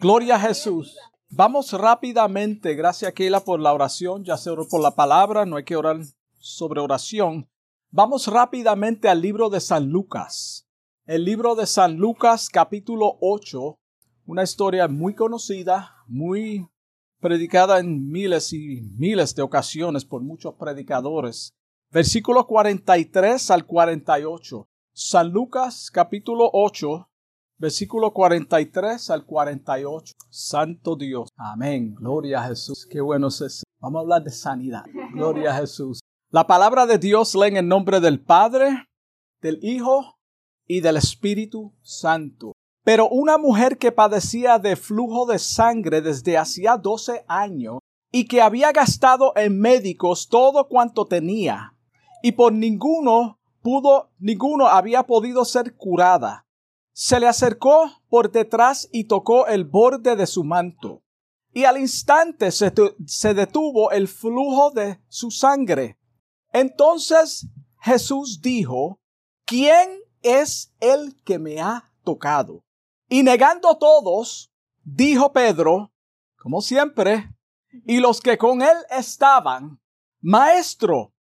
Gloria a Jesús. Vamos rápidamente, gracias Keila por la oración, ya se oró por la palabra, no hay que orar sobre oración. Vamos rápidamente al libro de San Lucas. El libro de San Lucas capítulo 8, una historia muy conocida, muy predicada en miles y miles de ocasiones por muchos predicadores. Versículo 43 al 48. San Lucas capítulo 8, versículo 43 al 48. Santo Dios. Amén. Gloria a Jesús. Qué bueno es Vamos a hablar de sanidad. Gloria a Jesús. La palabra de Dios lee en nombre del Padre, del Hijo y del Espíritu Santo. Pero una mujer que padecía de flujo de sangre desde hacía doce años y que había gastado en médicos todo cuanto tenía, y por ninguno pudo, ninguno había podido ser curada. Se le acercó por detrás y tocó el borde de su manto. Y al instante se, se detuvo el flujo de su sangre. Entonces Jesús dijo, ¿quién es el que me ha tocado? Y negando todos, dijo Pedro, como siempre, y los que con él estaban, Maestro,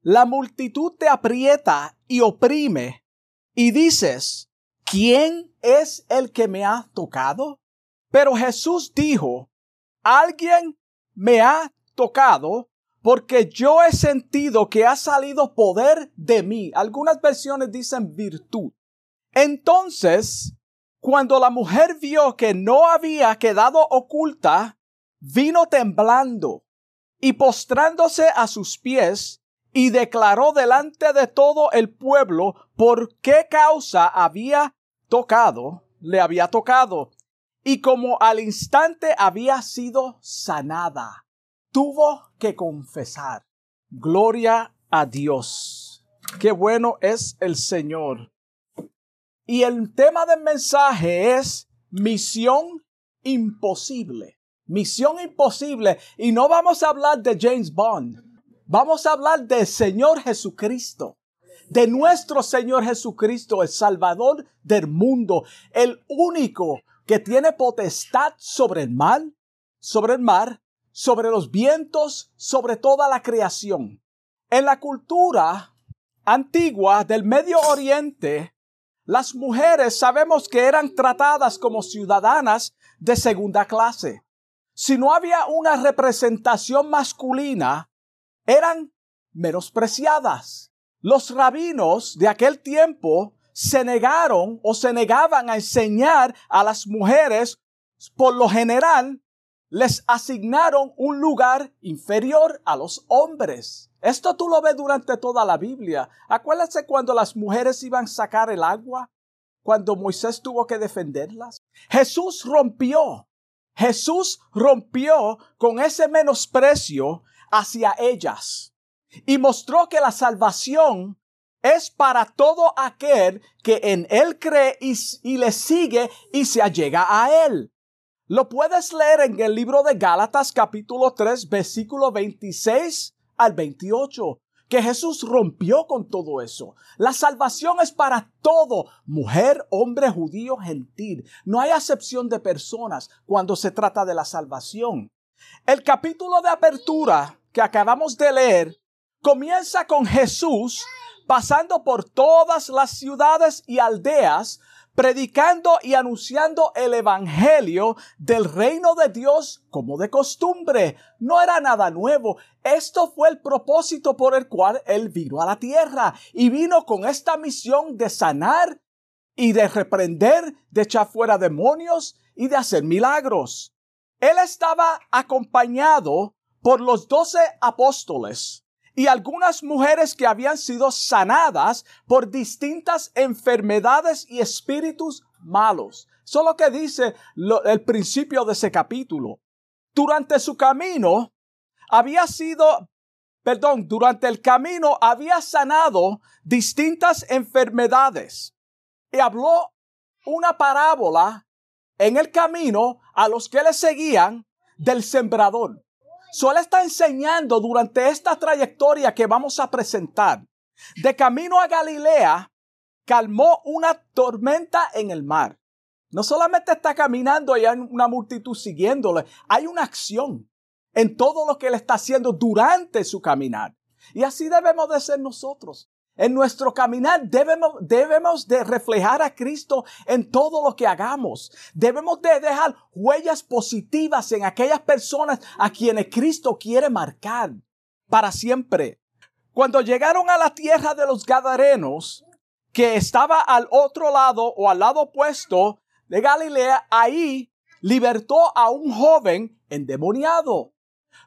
la multitud te aprieta y oprime, y dices, ¿quién es el que me ha tocado? Pero Jesús dijo, alguien me ha tocado porque yo he sentido que ha salido poder de mí. Algunas versiones dicen virtud. Entonces, cuando la mujer vio que no había quedado oculta, vino temblando y postrándose a sus pies, y declaró delante de todo el pueblo por qué causa había tocado, le había tocado, y como al instante había sido sanada, tuvo que confesar. Gloria a Dios. Qué bueno es el Señor. Y el tema del mensaje es misión imposible. Misión imposible. Y no vamos a hablar de James Bond. Vamos a hablar del Señor Jesucristo, de nuestro Señor Jesucristo, el Salvador del mundo, el único que tiene potestad sobre el mar, sobre el mar, sobre los vientos, sobre toda la creación. En la cultura antigua del Medio Oriente, las mujeres sabemos que eran tratadas como ciudadanas de segunda clase. Si no había una representación masculina, eran menospreciadas. Los rabinos de aquel tiempo se negaron o se negaban a enseñar a las mujeres, por lo general, les asignaron un lugar inferior a los hombres. Esto tú lo ves durante toda la Biblia. Acuérdense cuando las mujeres iban a sacar el agua, cuando Moisés tuvo que defenderlas. Jesús rompió, Jesús rompió con ese menosprecio hacia ellas y mostró que la salvación es para todo aquel que en Él cree y, le sigue y se allega a Él. Lo puedes leer en el libro de Gálatas capítulo 3 versículo 26 al 28 que Jesús rompió con todo eso. La salvación es para todo, mujer, hombre, judío, gentil. No hay acepción de personas cuando se trata de la salvación. El capítulo de apertura que acabamos de leer comienza con Jesús pasando por todas las ciudades y aldeas, predicando y anunciando el Evangelio del reino de Dios como de costumbre. No era nada nuevo. Esto fue el propósito por el cual Él vino a la tierra y vino con esta misión de sanar y de reprender, de echar fuera demonios y de hacer milagros. Él estaba acompañado por los doce apóstoles y algunas mujeres que habían sido sanadas por distintas enfermedades y espíritus malos. Eso es lo que dice el principio de ese capítulo. Durante su camino había sido, perdón, durante el camino había sanado distintas enfermedades y habló una parábola en el camino a los que le seguían del sembrador. Solo está enseñando durante esta trayectoria que vamos a presentar. De camino a Galilea, calmó una tormenta en el mar. No solamente está caminando y hay una multitud siguiéndole, hay una acción en todo lo que él está haciendo durante su caminar. Y así debemos de ser nosotros. En nuestro caminar debemos, debemos de reflejar a Cristo en todo lo que hagamos. Debemos de dejar huellas positivas en aquellas personas a quienes Cristo quiere marcar para siempre. Cuando llegaron a la tierra de los Gadarenos, que estaba al otro lado o al lado opuesto de Galilea, ahí libertó a un joven endemoniado.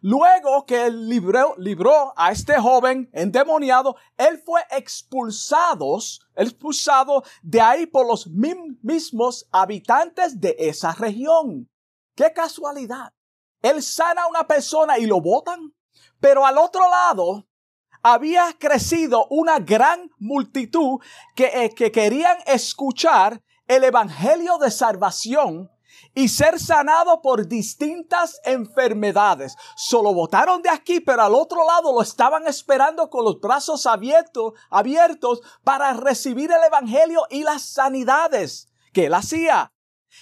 Luego que libró, libró a este joven endemoniado, él fue expulsado, expulsado de ahí por los mismos habitantes de esa región. ¡Qué casualidad! Él sana a una persona y lo botan. Pero al otro lado, había crecido una gran multitud que, eh, que querían escuchar el evangelio de salvación y ser sanado por distintas enfermedades. Solo votaron de aquí, pero al otro lado lo estaban esperando con los brazos abiertos, abiertos para recibir el evangelio y las sanidades que él hacía.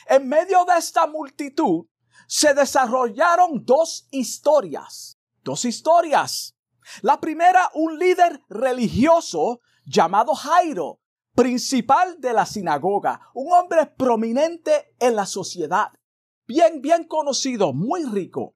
En medio de esta multitud se desarrollaron dos historias. Dos historias. La primera, un líder religioso llamado Jairo, principal de la sinagoga, un hombre prominente en la sociedad, bien, bien conocido, muy rico.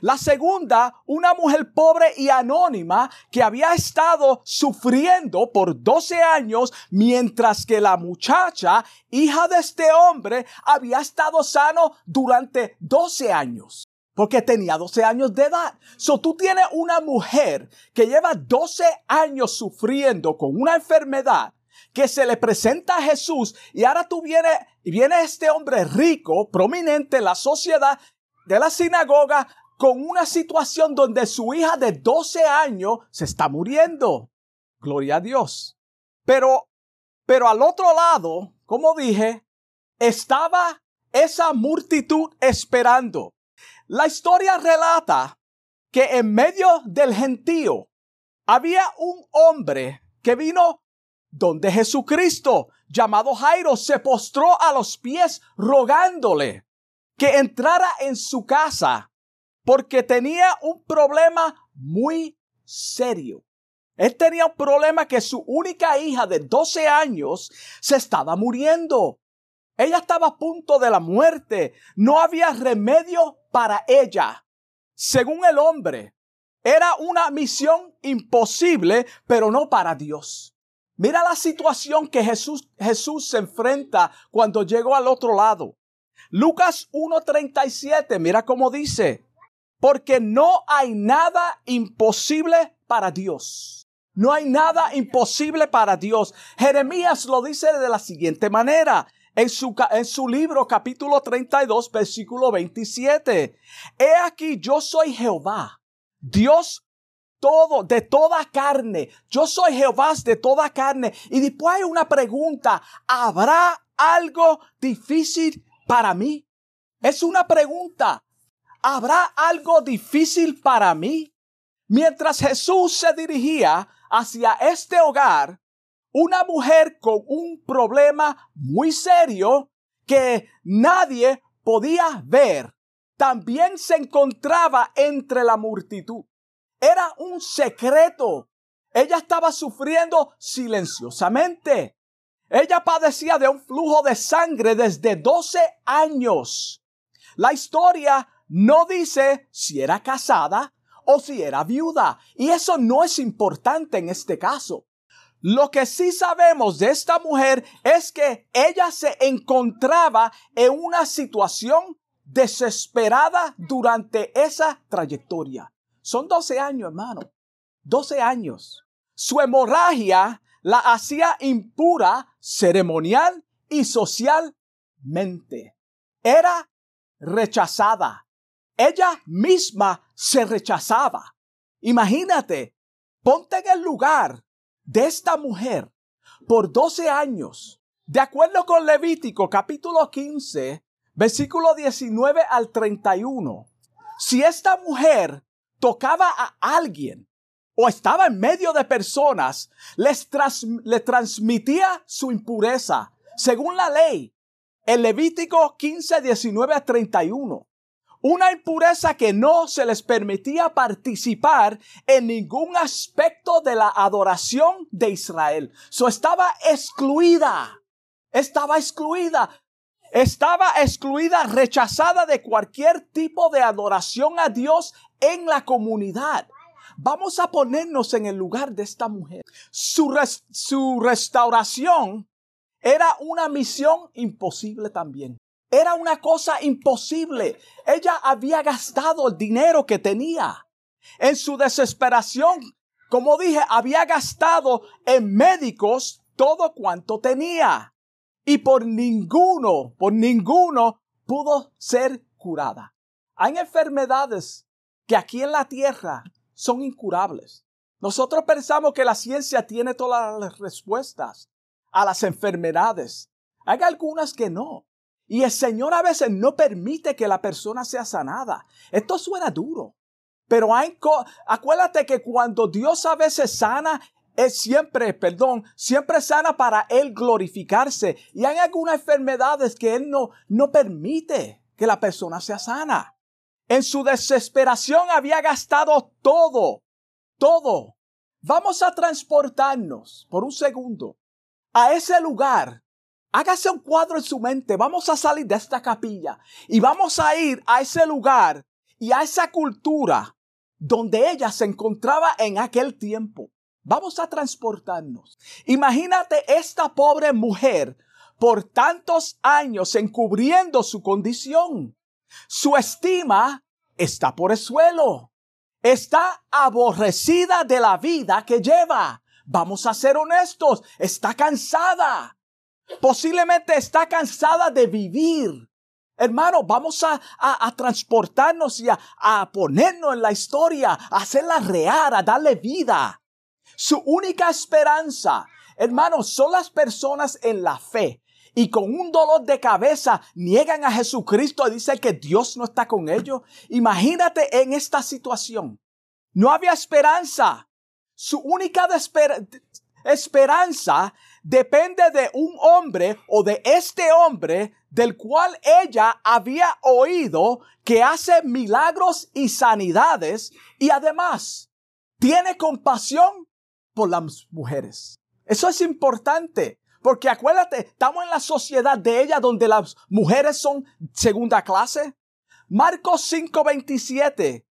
La segunda, una mujer pobre y anónima que había estado sufriendo por 12 años mientras que la muchacha, hija de este hombre, había estado sano durante 12 años. Porque tenía 12 años de edad. So tú tienes una mujer que lleva 12 años sufriendo con una enfermedad que se le presenta a Jesús y ahora tú vienes y viene este hombre rico, prominente en la sociedad de la sinagoga con una situación donde su hija de 12 años se está muriendo. Gloria a Dios. Pero, pero al otro lado, como dije, estaba esa multitud esperando. La historia relata que en medio del gentío había un hombre que vino donde Jesucristo, llamado Jairo, se postró a los pies rogándole que entrara en su casa porque tenía un problema muy serio. Él tenía un problema que su única hija de 12 años se estaba muriendo. Ella estaba a punto de la muerte. No había remedio para ella. Según el hombre, era una misión imposible, pero no para Dios. Mira la situación que Jesús, Jesús se enfrenta cuando llegó al otro lado. Lucas 1.37, mira cómo dice, porque no hay nada imposible para Dios. No hay nada imposible para Dios. Jeremías lo dice de la siguiente manera. En su, en su libro capítulo 32 versículo 27. He aquí yo soy Jehová, Dios todo, de toda carne. Yo soy Jehová de toda carne. Y después hay una pregunta. ¿Habrá algo difícil para mí? Es una pregunta. ¿Habrá algo difícil para mí? Mientras Jesús se dirigía hacia este hogar, una mujer con un problema muy serio que nadie podía ver, también se encontraba entre la multitud. Era un secreto. Ella estaba sufriendo silenciosamente. Ella padecía de un flujo de sangre desde 12 años. La historia no dice si era casada o si era viuda. Y eso no es importante en este caso. Lo que sí sabemos de esta mujer es que ella se encontraba en una situación desesperada durante esa trayectoria. Son 12 años, hermano. 12 años. Su hemorragia la hacía impura ceremonial y socialmente. Era rechazada. Ella misma se rechazaba. Imagínate, ponte en el lugar de esta mujer por 12 años. De acuerdo con Levítico capítulo 15, versículo 19 al 31. Si esta mujer tocaba a alguien o estaba en medio de personas, les le transmitía su impureza. Según la ley, En Levítico 15, 19 a 31. Una impureza que no se les permitía participar en ningún aspecto de la adoración de Israel. So estaba excluida. Estaba excluida. Estaba excluida, rechazada de cualquier tipo de adoración a Dios en la comunidad. Vamos a ponernos en el lugar de esta mujer. Su, su restauración era una misión imposible también. Era una cosa imposible. Ella había gastado el dinero que tenía. En su desesperación, como dije, había gastado en médicos todo cuanto tenía. Y por ninguno, por ninguno pudo ser curada. Hay enfermedades que aquí en la tierra son incurables. Nosotros pensamos que la ciencia tiene todas las respuestas a las enfermedades. Hay algunas que no. Y el Señor a veces no permite que la persona sea sanada. Esto suena duro. Pero hay acuérdate que cuando Dios a veces sana, es siempre, perdón, siempre sana para Él glorificarse. Y hay algunas enfermedades que Él no, no permite que la persona sea sana. En su desesperación había gastado todo, todo. Vamos a transportarnos por un segundo a ese lugar Hágase un cuadro en su mente. Vamos a salir de esta capilla y vamos a ir a ese lugar y a esa cultura donde ella se encontraba en aquel tiempo. Vamos a transportarnos. Imagínate esta pobre mujer por tantos años encubriendo su condición. Su estima está por el suelo. Está aborrecida de la vida que lleva. Vamos a ser honestos. Está cansada. Posiblemente está cansada de vivir. Hermano, vamos a, a, transportarnos y a, a, ponernos en la historia, a hacerla real, a darle vida. Su única esperanza, hermano, son las personas en la fe. Y con un dolor de cabeza niegan a Jesucristo y dicen que Dios no está con ellos. Imagínate en esta situación. No había esperanza. Su única esperanza depende de un hombre o de este hombre del cual ella había oído que hace milagros y sanidades y además tiene compasión por las mujeres. Eso es importante. Porque acuérdate, estamos en la sociedad de ella donde las mujeres son segunda clase. Marcos 5:27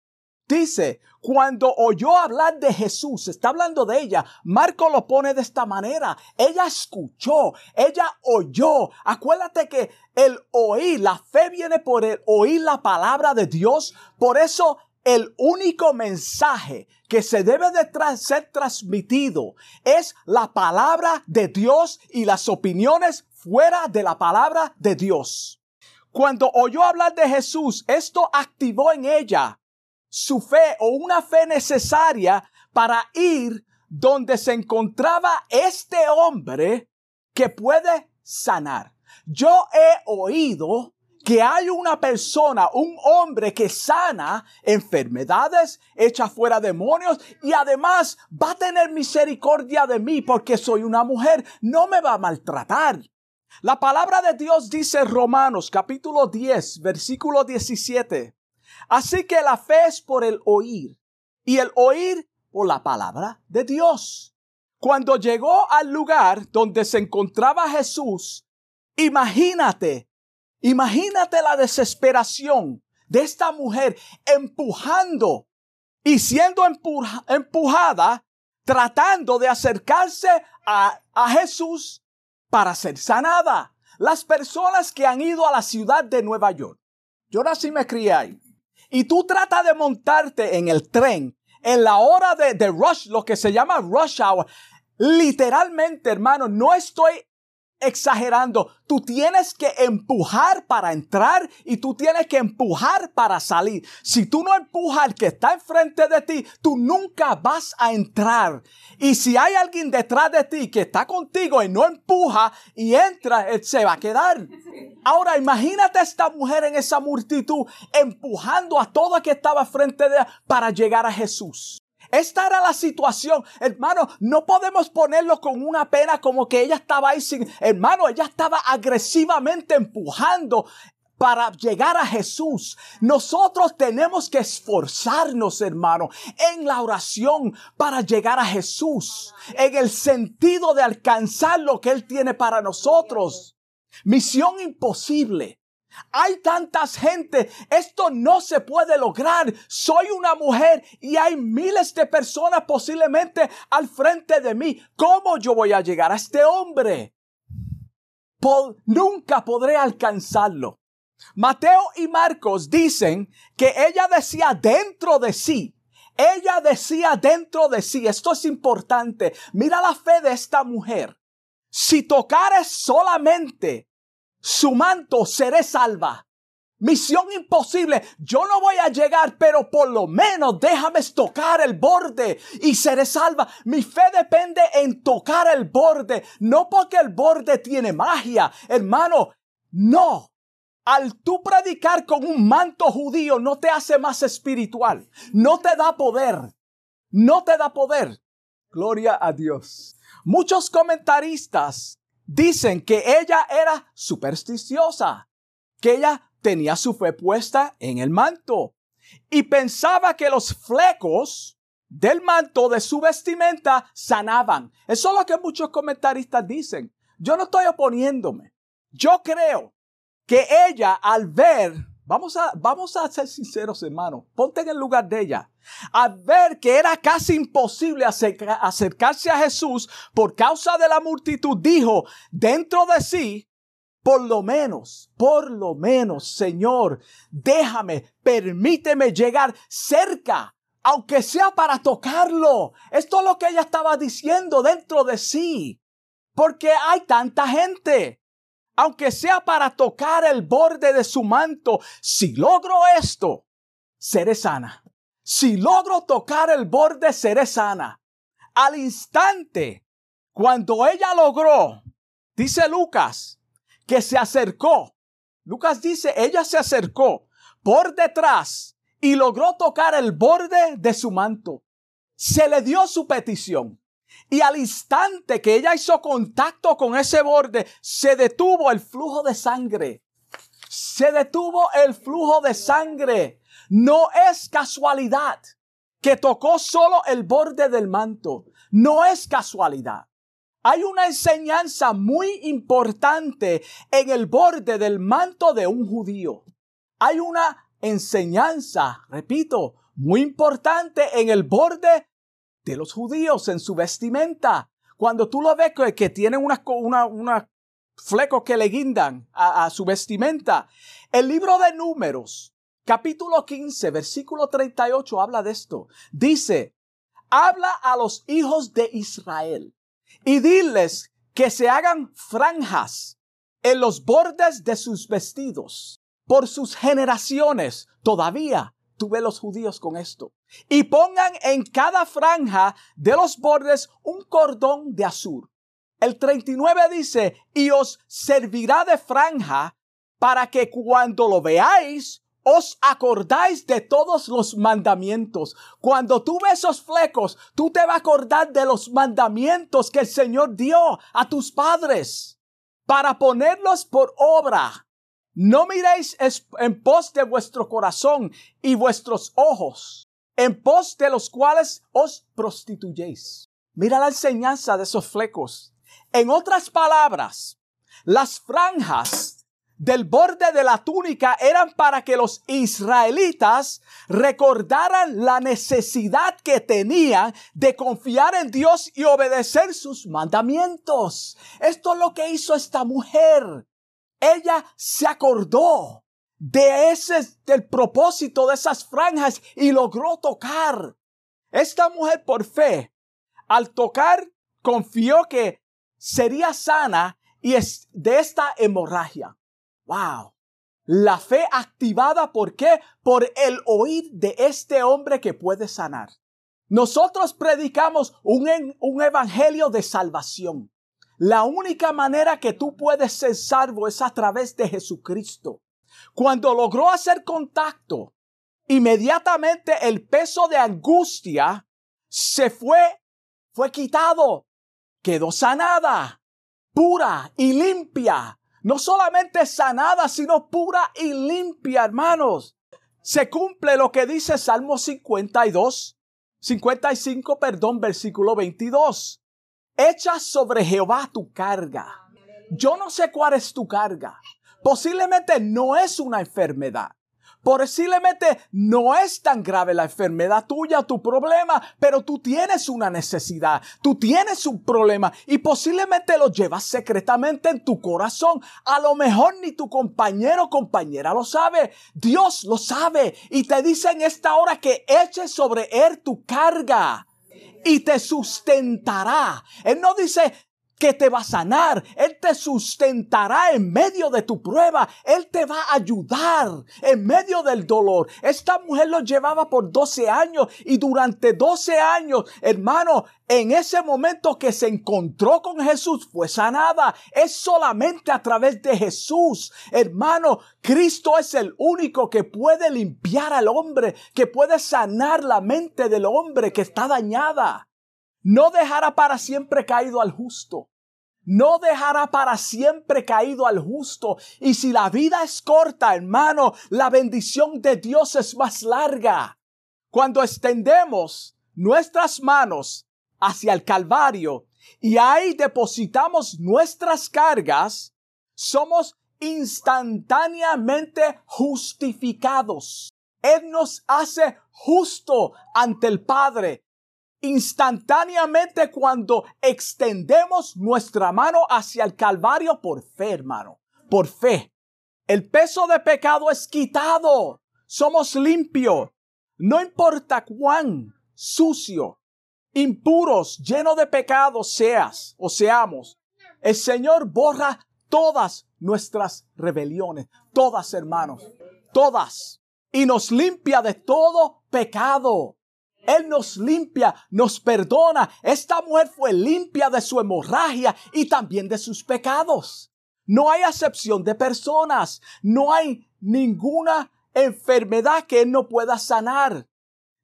dice, cuando oyó hablar de Jesús, está hablando de ella, Marco lo pone de esta manera. Ella escuchó, ella oyó. Acuérdate que el oír, la fe viene por el oír la palabra de Dios. Por eso el único mensaje que se debe de ser transmitido es la palabra de Dios y las opiniones fuera de la palabra de Dios. Cuando oyó hablar de Jesús, esto activó en ella su fe o una fe necesaria para ir donde se encontraba este hombre que puede sanar. Yo he oído que hay una persona, un hombre que sana enfermedades, echa fuera demonios y además va a tener misericordia de mí porque soy una mujer, no me va a maltratar. La palabra de Dios dice Romanos capítulo 10, versículo 17. Así que la fe es por el oír y el oír por la palabra de Dios. Cuando llegó al lugar donde se encontraba Jesús, imagínate, imagínate la desesperación de esta mujer empujando y siendo empujada, tratando de acercarse a, a Jesús para ser sanada. Las personas que han ido a la ciudad de Nueva York. Yo nací y me crié ahí y tú tratas de montarte en el tren en la hora de, de rush, lo que se llama rush hour, literalmente, hermano, no estoy exagerando. Tú tienes que empujar para entrar y tú tienes que empujar para salir. Si tú no empujas al que está enfrente de ti, tú nunca vas a entrar. Y si hay alguien detrás de ti que está contigo y no empuja y entra, él se va a quedar. Ahora imagínate a esta mujer en esa multitud empujando a todo el que estaba frente de ella para llegar a Jesús. Esta era la situación. Hermano, no podemos ponerlo con una pena como que ella estaba ahí sin... Hermano, ella estaba agresivamente empujando para llegar a Jesús. Nosotros tenemos que esforzarnos, hermano, en la oración para llegar a Jesús, en el sentido de alcanzar lo que Él tiene para nosotros. Misión imposible. Hay tantas gente, esto no se puede lograr. Soy una mujer y hay miles de personas posiblemente al frente de mí. ¿Cómo yo voy a llegar a este hombre? nunca podré alcanzarlo. Mateo y Marcos dicen que ella decía dentro de sí. Ella decía dentro de sí. Esto es importante. Mira la fe de esta mujer. Si tocares solamente su manto, seré salva. Misión imposible. Yo no voy a llegar, pero por lo menos déjame tocar el borde y seré salva. Mi fe depende en tocar el borde, no porque el borde tiene magia, hermano. No, al tú predicar con un manto judío no te hace más espiritual, no te da poder, no te da poder. Gloria a Dios. Muchos comentaristas dicen que ella era supersticiosa, que ella tenía su fe puesta en el manto y pensaba que los flecos del manto de su vestimenta sanaban. Eso es lo que muchos comentaristas dicen. Yo no estoy oponiéndome. Yo creo que ella al ver, vamos a, vamos a ser sinceros hermanos, ponte en el lugar de ella, al ver que era casi imposible acercarse a Jesús por causa de la multitud, dijo dentro de sí, por lo menos, por lo menos, Señor, déjame, permíteme llegar cerca, aunque sea para tocarlo. Esto es lo que ella estaba diciendo dentro de sí. Porque hay tanta gente aunque sea para tocar el borde de su manto, si logro esto, seré sana. Si logro tocar el borde, seré sana. Al instante, cuando ella logró, dice Lucas, que se acercó. Lucas dice, ella se acercó por detrás y logró tocar el borde de su manto. Se le dio su petición. Y al instante que ella hizo contacto con ese borde, se detuvo el flujo de sangre. Se detuvo el flujo de sangre. No es casualidad que tocó solo el borde del manto. No es casualidad. Hay una enseñanza muy importante en el borde del manto de un judío. Hay una enseñanza, repito, muy importante en el borde de los judíos en su vestimenta. Cuando tú lo ves que, tienen unas una, flecos que le guindan a, a su vestimenta. El libro de números, capítulo 15, versículo 38 habla de esto. Dice, habla a los hijos de Israel y diles que se hagan franjas en los bordes de sus vestidos por sus generaciones. Todavía tuve los judíos con esto y pongan en cada franja de los bordes un cordón de azur. El 39 dice, y os servirá de franja para que cuando lo veáis, os acordáis de todos los mandamientos. Cuando tú ves esos flecos, tú te vas a acordar de los mandamientos que el Señor dio a tus padres para ponerlos por obra. No miréis en pos de vuestro corazón y vuestros ojos en pos de los cuales os prostituyéis. Mira la enseñanza de esos flecos. En otras palabras, las franjas del borde de la túnica eran para que los israelitas recordaran la necesidad que tenían de confiar en Dios y obedecer sus mandamientos. Esto es lo que hizo esta mujer. Ella se acordó de ese, del propósito de esas franjas y logró tocar. Esta mujer por fe, al tocar, confió que sería sana y es de esta hemorragia. Wow. La fe activada, ¿por qué? Por el oír de este hombre que puede sanar. Nosotros predicamos un, un evangelio de salvación. La única manera que tú puedes ser salvo es a través de Jesucristo. Cuando logró hacer contacto, inmediatamente el peso de angustia se fue, fue quitado, quedó sanada, pura y limpia. No solamente sanada, sino pura y limpia, hermanos. Se cumple lo que dice Salmo 52, 55, perdón, versículo 22. Echa sobre Jehová tu carga. Yo no sé cuál es tu carga. Posiblemente no es una enfermedad. Posiblemente no es tan grave la enfermedad tuya, tu problema, pero tú tienes una necesidad, tú tienes un problema y posiblemente lo llevas secretamente en tu corazón. A lo mejor ni tu compañero o compañera lo sabe, Dios lo sabe y te dice en esta hora que eches sobre él tu carga y te sustentará. Él no dice, que te va a sanar. Él te sustentará en medio de tu prueba. Él te va a ayudar en medio del dolor. Esta mujer lo llevaba por 12 años y durante 12 años, hermano, en ese momento que se encontró con Jesús fue sanada. Es solamente a través de Jesús. Hermano, Cristo es el único que puede limpiar al hombre, que puede sanar la mente del hombre que está dañada. No dejará para siempre caído al justo no dejará para siempre caído al justo. Y si la vida es corta, hermano, la bendición de Dios es más larga. Cuando extendemos nuestras manos hacia el Calvario y ahí depositamos nuestras cargas, somos instantáneamente justificados. Él nos hace justo ante el Padre instantáneamente cuando extendemos nuestra mano hacia el Calvario por fe, hermano, por fe. El peso de pecado es quitado. Somos limpios. No importa cuán sucio, impuros, lleno de pecado seas o seamos. El Señor borra todas nuestras rebeliones, todas hermanos, todas. Y nos limpia de todo pecado. Él nos limpia, nos perdona. Esta mujer fue limpia de su hemorragia y también de sus pecados. No hay acepción de personas. No hay ninguna enfermedad que Él no pueda sanar.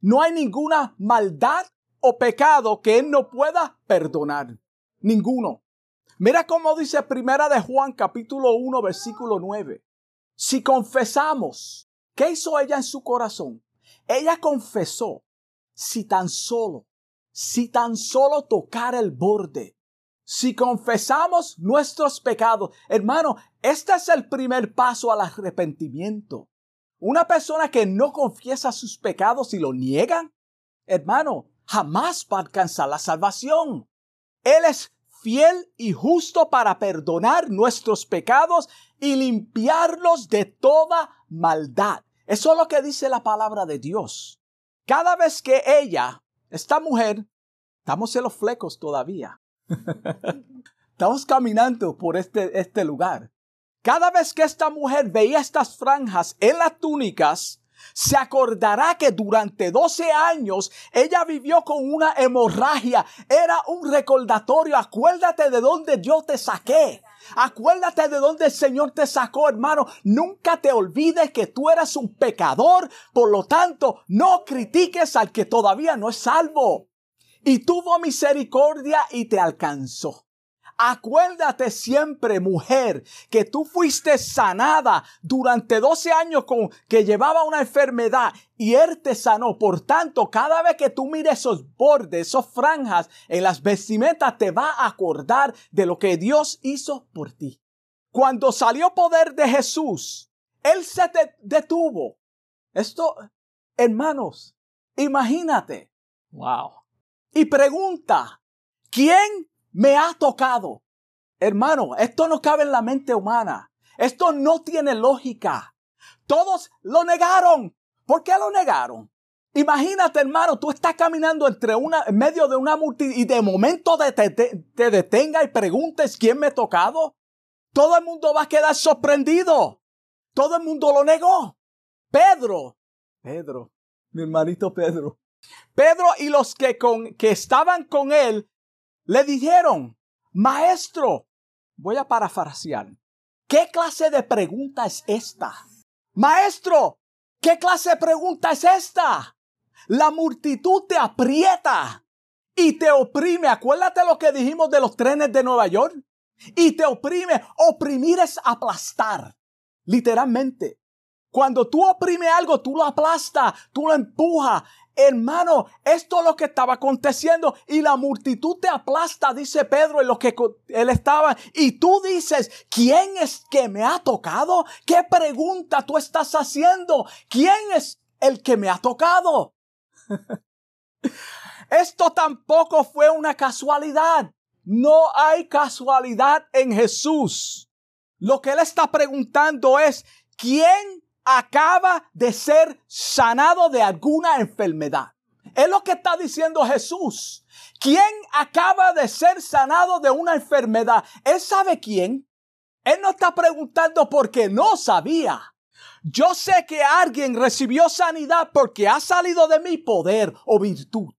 No hay ninguna maldad o pecado que Él no pueda perdonar. Ninguno. Mira cómo dice Primera de Juan capítulo 1 versículo 9. Si confesamos, ¿qué hizo ella en su corazón? Ella confesó si tan solo, si tan solo tocar el borde, si confesamos nuestros pecados, hermano, este es el primer paso al arrepentimiento. Una persona que no confiesa sus pecados y lo niegan, hermano, jamás va a alcanzar la salvación. Él es fiel y justo para perdonar nuestros pecados y limpiarlos de toda maldad. Eso es lo que dice la palabra de Dios. Cada vez que ella, esta mujer, estamos en los flecos todavía. estamos caminando por este, este lugar. Cada vez que esta mujer veía estas franjas en las túnicas, se acordará que durante 12 años ella vivió con una hemorragia. Era un recordatorio. Acuérdate de dónde yo te saqué. Acuérdate de dónde el Señor te sacó, hermano. Nunca te olvides que tú eras un pecador. Por lo tanto, no critiques al que todavía no es salvo. Y tuvo misericordia y te alcanzó. Acuérdate siempre, mujer, que tú fuiste sanada durante 12 años con que llevaba una enfermedad y él te sanó. Por tanto, cada vez que tú mires esos bordes, esos franjas en las vestimentas, te va a acordar de lo que Dios hizo por ti. Cuando salió poder de Jesús, él se detuvo. Esto, hermanos, imagínate. Wow. Y pregunta, ¿quién me ha tocado. Hermano, esto no cabe en la mente humana. Esto no tiene lógica. Todos lo negaron. ¿Por qué lo negaron? Imagínate, hermano, tú estás caminando entre una, en medio de una multitud y de momento te, te detenga y preguntes quién me ha tocado. Todo el mundo va a quedar sorprendido. Todo el mundo lo negó. Pedro, Pedro, mi hermanito Pedro. Pedro y los que, con, que estaban con él le dijeron, maestro, voy a parafrasear, ¿qué clase de pregunta es esta? Maestro, ¿qué clase de pregunta es esta? La multitud te aprieta y te oprime. Acuérdate lo que dijimos de los trenes de Nueva York. Y te oprime. Oprimir es aplastar. Literalmente. Cuando tú oprimes algo, tú lo aplastas, tú lo empujas. Hermano, esto es lo que estaba aconteciendo y la multitud te aplasta, dice Pedro, en lo que él estaba. Y tú dices, ¿quién es que me ha tocado? ¿Qué pregunta tú estás haciendo? ¿Quién es el que me ha tocado? Esto tampoco fue una casualidad. No hay casualidad en Jesús. Lo que él está preguntando es, ¿quién acaba de ser sanado de alguna enfermedad? Es lo que está diciendo Jesús. ¿Quién acaba de ser sanado de una enfermedad? Él sabe quién. Él no está preguntando porque no sabía. Yo sé que alguien recibió sanidad porque ha salido de mi poder o virtud.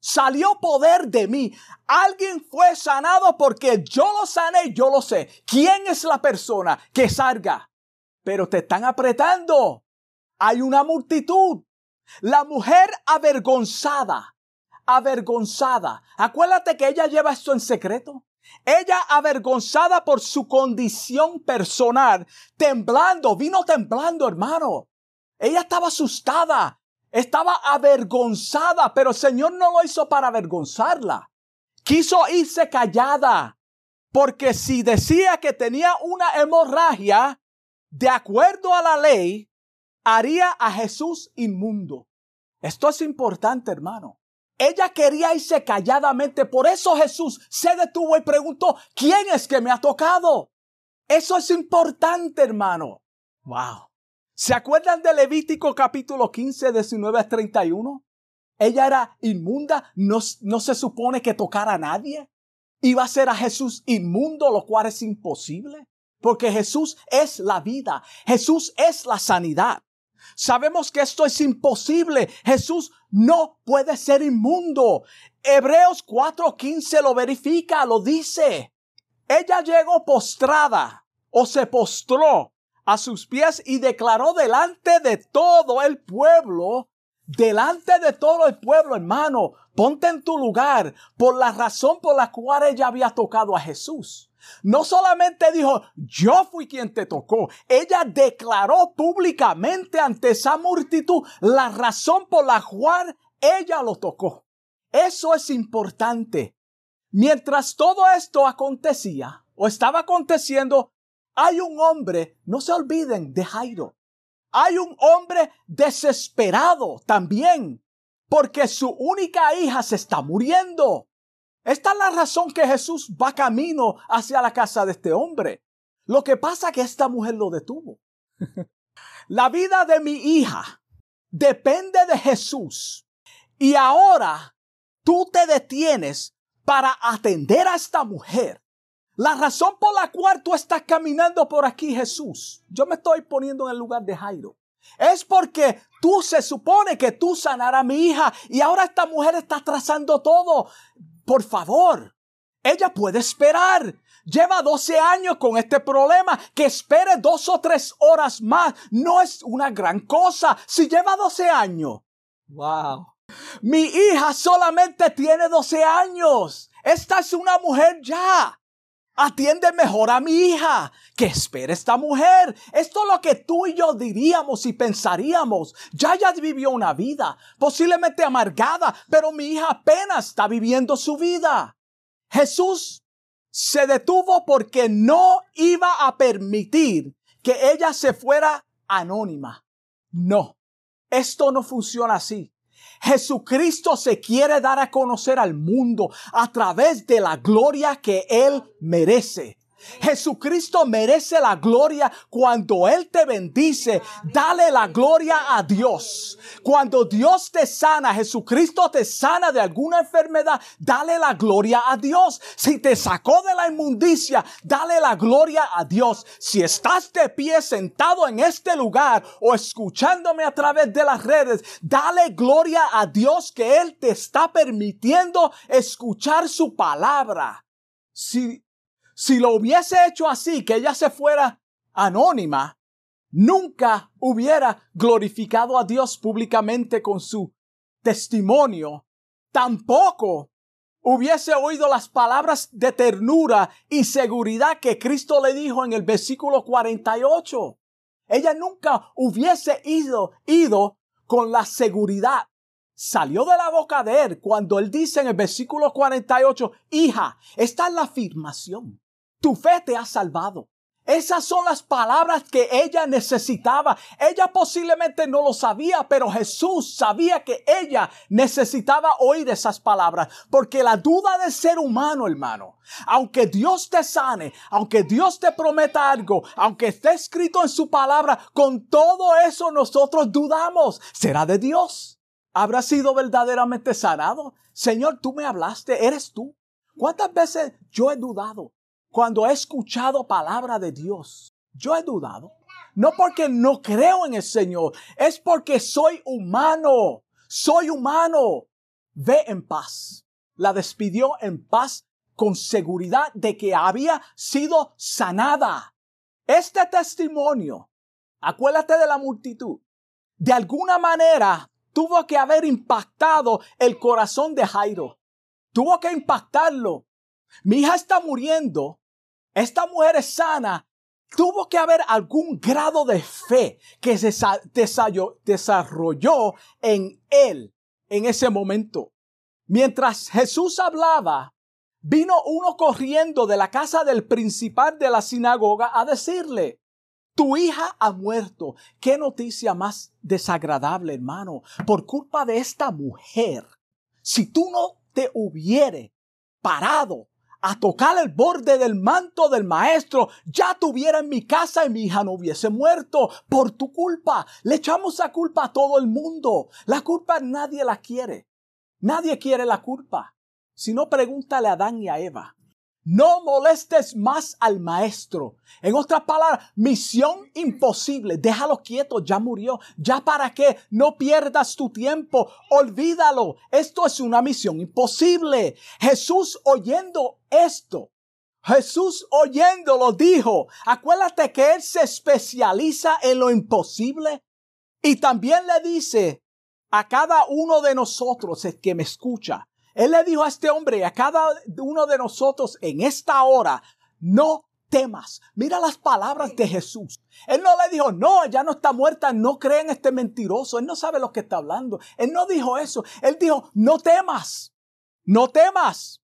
Salió poder de mí. Alguien fue sanado porque yo lo sané, yo lo sé. ¿Quién es la persona que salga? Pero te están apretando. Hay una multitud. La mujer avergonzada, avergonzada. Acuérdate que ella lleva esto en secreto. Ella avergonzada por su condición personal, temblando, vino temblando, hermano. Ella estaba asustada, estaba avergonzada, pero el Señor no lo hizo para avergonzarla. Quiso irse callada, porque si decía que tenía una hemorragia, de acuerdo a la ley, haría a Jesús inmundo. Esto es importante, hermano. Ella quería irse calladamente. Por eso Jesús se detuvo y preguntó, ¿quién es que me ha tocado? Eso es importante, hermano. Wow. ¿Se acuerdan de Levítico capítulo 15, 19 a 31? Ella era inmunda, no, no se supone que tocara a nadie. Iba a ser a Jesús inmundo, lo cual es imposible. Porque Jesús es la vida, Jesús es la sanidad. Sabemos que esto es imposible. Jesús no puede ser inmundo. Hebreos 4:15 lo verifica, lo dice. Ella llegó postrada o se postró a sus pies y declaró delante de todo el pueblo, delante de todo el pueblo, hermano, ponte en tu lugar por la razón por la cual ella había tocado a Jesús. No solamente dijo, yo fui quien te tocó, ella declaró públicamente ante esa multitud la razón por la cual ella lo tocó. Eso es importante. Mientras todo esto acontecía o estaba aconteciendo, hay un hombre, no se olviden de Jairo. Hay un hombre desesperado también, porque su única hija se está muriendo. Esta es la razón que Jesús va camino hacia la casa de este hombre. Lo que pasa es que esta mujer lo detuvo. la vida de mi hija depende de Jesús. Y ahora tú te detienes para atender a esta mujer. La razón por la cual tú estás caminando por aquí, Jesús, yo me estoy poniendo en el lugar de Jairo, es porque tú se supone que tú sanarás a mi hija y ahora esta mujer está trazando todo. Por favor, ella puede esperar. Lleva 12 años con este problema. Que espere dos o tres horas más no es una gran cosa. Si lleva 12 años. Wow. Mi hija solamente tiene 12 años. Esta es una mujer ya. Atiende mejor a mi hija. Que espere esta mujer. Esto es lo que tú y yo diríamos y pensaríamos. Ya ya vivió una vida, posiblemente amargada, pero mi hija apenas está viviendo su vida. Jesús se detuvo porque no iba a permitir que ella se fuera anónima. No, esto no funciona así. Jesucristo se quiere dar a conocer al mundo a través de la gloria que Él merece. Jesucristo merece la gloria cuando Él te bendice. Dale la gloria a Dios. Cuando Dios te sana, Jesucristo te sana de alguna enfermedad, dale la gloria a Dios. Si te sacó de la inmundicia, dale la gloria a Dios. Si estás de pie sentado en este lugar o escuchándome a través de las redes, dale gloria a Dios que Él te está permitiendo escuchar su palabra. Si si lo hubiese hecho así, que ella se fuera anónima, nunca hubiera glorificado a Dios públicamente con su testimonio, tampoco hubiese oído las palabras de ternura y seguridad que Cristo le dijo en el versículo 48. Ella nunca hubiese ido, ido con la seguridad. Salió de la boca de él cuando él dice en el versículo 48, hija, esta es la afirmación. Tu fe te ha salvado. Esas son las palabras que ella necesitaba. Ella posiblemente no lo sabía, pero Jesús sabía que ella necesitaba oír esas palabras. Porque la duda del ser humano, hermano, aunque Dios te sane, aunque Dios te prometa algo, aunque esté escrito en su palabra, con todo eso nosotros dudamos. ¿Será de Dios? ¿Habrá sido verdaderamente sanado? Señor, tú me hablaste, eres tú. ¿Cuántas veces yo he dudado? Cuando he escuchado palabra de Dios, yo he dudado. No porque no creo en el Señor, es porque soy humano. Soy humano. Ve en paz. La despidió en paz con seguridad de que había sido sanada. Este testimonio, acuérdate de la multitud, de alguna manera tuvo que haber impactado el corazón de Jairo. Tuvo que impactarlo. Mi hija está muriendo esta mujer es sana, tuvo que haber algún grado de fe que se desarrolló en él en ese momento. Mientras Jesús hablaba, vino uno corriendo de la casa del principal de la sinagoga a decirle, tu hija ha muerto. Qué noticia más desagradable, hermano. Por culpa de esta mujer, si tú no te hubiere parado a tocar el borde del manto del maestro, ya tuviera en mi casa y mi hija no hubiese muerto por tu culpa. Le echamos la culpa a todo el mundo. La culpa nadie la quiere. Nadie quiere la culpa. Si no, pregúntale a Adán y a Eva. No molestes más al maestro. En otras palabras, misión imposible. Déjalo quieto, ya murió. ¿Ya para qué? No pierdas tu tiempo. Olvídalo. Esto es una misión imposible. Jesús oyendo esto, Jesús oyéndolo dijo, acuérdate que Él se especializa en lo imposible. Y también le dice a cada uno de nosotros, el que me escucha, él le dijo a este hombre, a cada uno de nosotros en esta hora, no temas. Mira las palabras de Jesús. Él no le dijo, no, ya no está muerta, no creen este mentiroso. Él no sabe lo que está hablando. Él no dijo eso. Él dijo, no temas, no temas.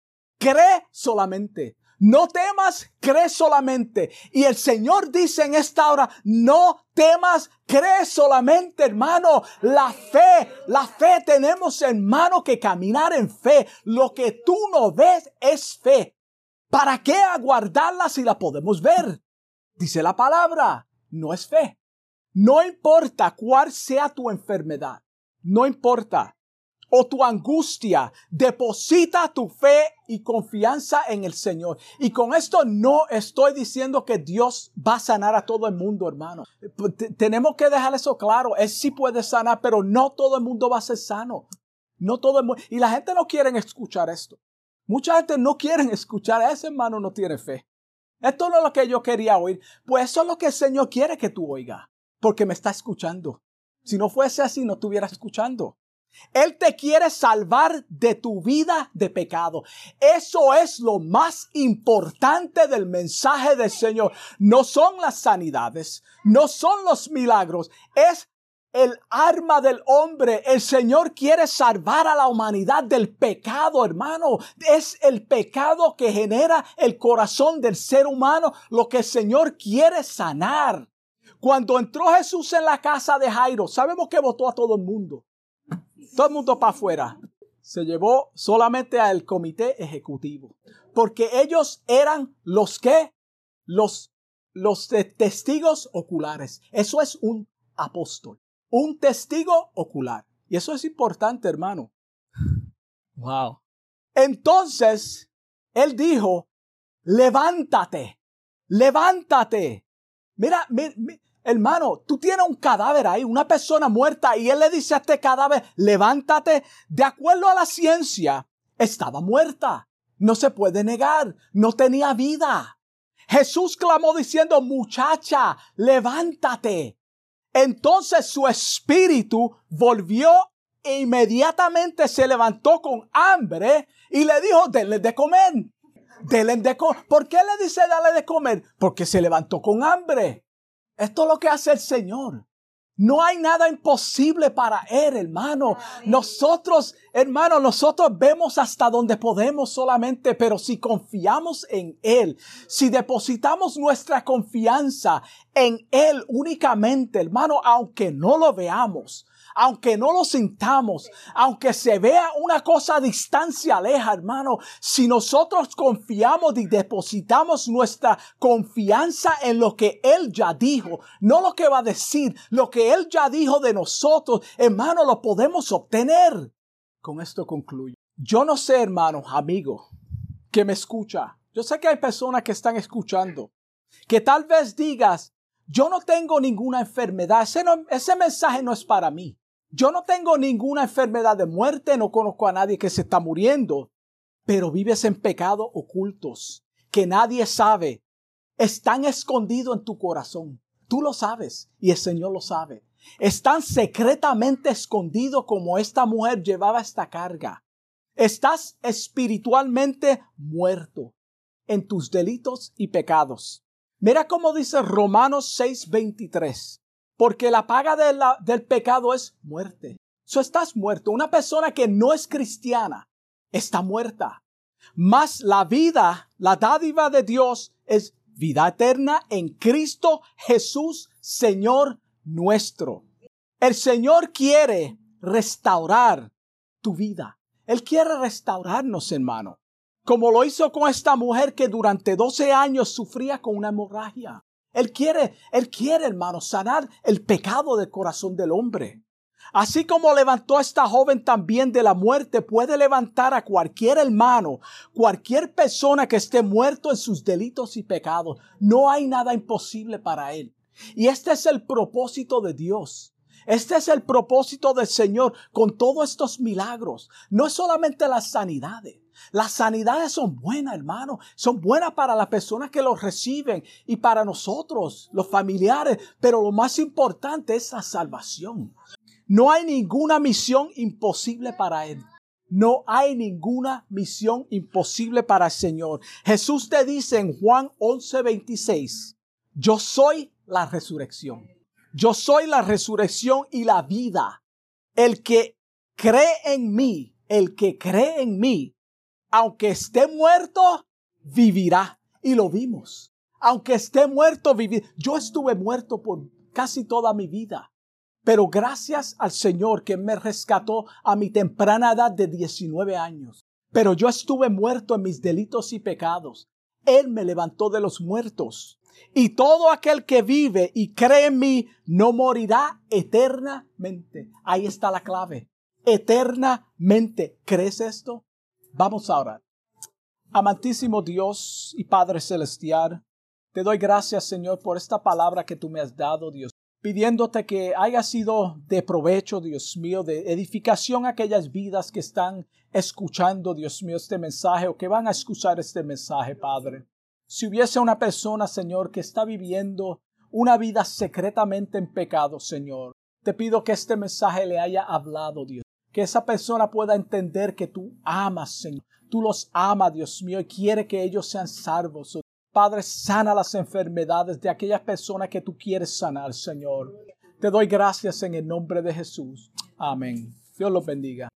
Cree solamente. No temas, cree solamente. Y el Señor dice en esta hora, no temas, cree solamente, hermano. La fe, la fe tenemos, hermano, que caminar en fe. Lo que tú no ves es fe. ¿Para qué aguardarla si la podemos ver? Dice la palabra, no es fe. No importa cuál sea tu enfermedad. No importa o tu angustia, deposita tu fe y confianza en el Señor. Y con esto no estoy diciendo que Dios va a sanar a todo el mundo, hermano. Tenemos que dejar eso claro. Él sí puede sanar, pero no todo el mundo va a ser sano. No todo el mundo. Y la gente no quiere escuchar esto. Mucha gente no quiere escuchar. Ese hermano no tiene fe. Esto no es lo que yo quería oír. Pues eso es lo que el Señor quiere que tú oigas. Porque me está escuchando. Si no fuese así, no estuviera escuchando. Él te quiere salvar de tu vida de pecado. Eso es lo más importante del mensaje del Señor. No son las sanidades, no son los milagros, es el arma del hombre. El Señor quiere salvar a la humanidad del pecado, hermano. Es el pecado que genera el corazón del ser humano lo que el Señor quiere sanar. Cuando entró Jesús en la casa de Jairo, sabemos que votó a todo el mundo todo el mundo para afuera. Se llevó solamente al comité ejecutivo. Porque ellos eran los que, los, los testigos oculares. Eso es un apóstol. Un testigo ocular. Y eso es importante, hermano. Wow. Entonces, él dijo, levántate, levántate. Mira, mira, Hermano, tú tienes un cadáver ahí, una persona muerta, y él le dice a este cadáver, levántate. De acuerdo a la ciencia, estaba muerta. No se puede negar, no tenía vida. Jesús clamó diciendo, muchacha, levántate. Entonces su espíritu volvió e inmediatamente se levantó con hambre y le dijo, denle de comer. Denle de comer. ¿Por qué le dice dale de comer? Porque se levantó con hambre. Esto es lo que hace el Señor. No hay nada imposible para Él, hermano. Nosotros, hermano, nosotros vemos hasta donde podemos solamente, pero si confiamos en Él, si depositamos nuestra confianza en Él únicamente, hermano, aunque no lo veamos, aunque no lo sintamos, aunque se vea una cosa a distancia leja, hermano, si nosotros confiamos y depositamos nuestra confianza en lo que Él ya dijo, no lo que va a decir, lo que Él ya dijo de nosotros, hermano, lo podemos obtener. Con esto concluyo. Yo no sé, hermano, amigo, que me escucha. Yo sé que hay personas que están escuchando, que tal vez digas, yo no tengo ninguna enfermedad. Ese, ese mensaje no es para mí. Yo no tengo ninguna enfermedad de muerte, no conozco a nadie que se está muriendo, pero vives en pecados ocultos que nadie sabe. Están escondidos en tu corazón. Tú lo sabes y el Señor lo sabe. Están secretamente escondidos como esta mujer llevaba esta carga. Estás espiritualmente muerto en tus delitos y pecados. Mira cómo dice Romanos 6:23 porque la paga del pecado es muerte. So estás muerto. Una persona que no es cristiana está muerta. Mas la vida, la dádiva de Dios es vida eterna en Cristo Jesús, Señor nuestro. El Señor quiere restaurar tu vida. Él quiere restaurarnos, hermano. Como lo hizo con esta mujer que durante 12 años sufría con una hemorragia. Él quiere, Él quiere, hermano, sanar el pecado del corazón del hombre. Así como levantó a esta joven también de la muerte, puede levantar a cualquier hermano, cualquier persona que esté muerto en sus delitos y pecados. No hay nada imposible para Él. Y este es el propósito de Dios. Este es el propósito del Señor con todos estos milagros. No es solamente las sanidades. Las sanidades son buenas, hermano. Son buenas para las personas que los reciben y para nosotros, los familiares. Pero lo más importante es la salvación. No hay ninguna misión imposible para Él. No hay ninguna misión imposible para el Señor. Jesús te dice en Juan 11:26, yo soy la resurrección. Yo soy la resurrección y la vida. El que cree en mí, el que cree en mí, aunque esté muerto, vivirá. Y lo vimos. Aunque esté muerto, vivir. Yo estuve muerto por casi toda mi vida. Pero gracias al Señor que me rescató a mi temprana edad de 19 años. Pero yo estuve muerto en mis delitos y pecados. Él me levantó de los muertos. Y todo aquel que vive y cree en mí no morirá eternamente. Ahí está la clave. Eternamente. ¿Crees esto? Vamos a orar. Amantísimo Dios y Padre Celestial, te doy gracias, Señor, por esta palabra que tú me has dado, Dios, pidiéndote que haya sido de provecho, Dios mío, de edificación a aquellas vidas que están escuchando, Dios mío, este mensaje o que van a escuchar este mensaje, Padre. Si hubiese una persona, Señor, que está viviendo una vida secretamente en pecado, Señor, te pido que este mensaje le haya hablado, Dios que esa persona pueda entender que tú amas, Señor. Tú los amas, Dios mío, y quiere que ellos sean salvos. Padre, sana las enfermedades de aquellas personas que tú quieres sanar, Señor. Te doy gracias en el nombre de Jesús. Amén. Dios los bendiga.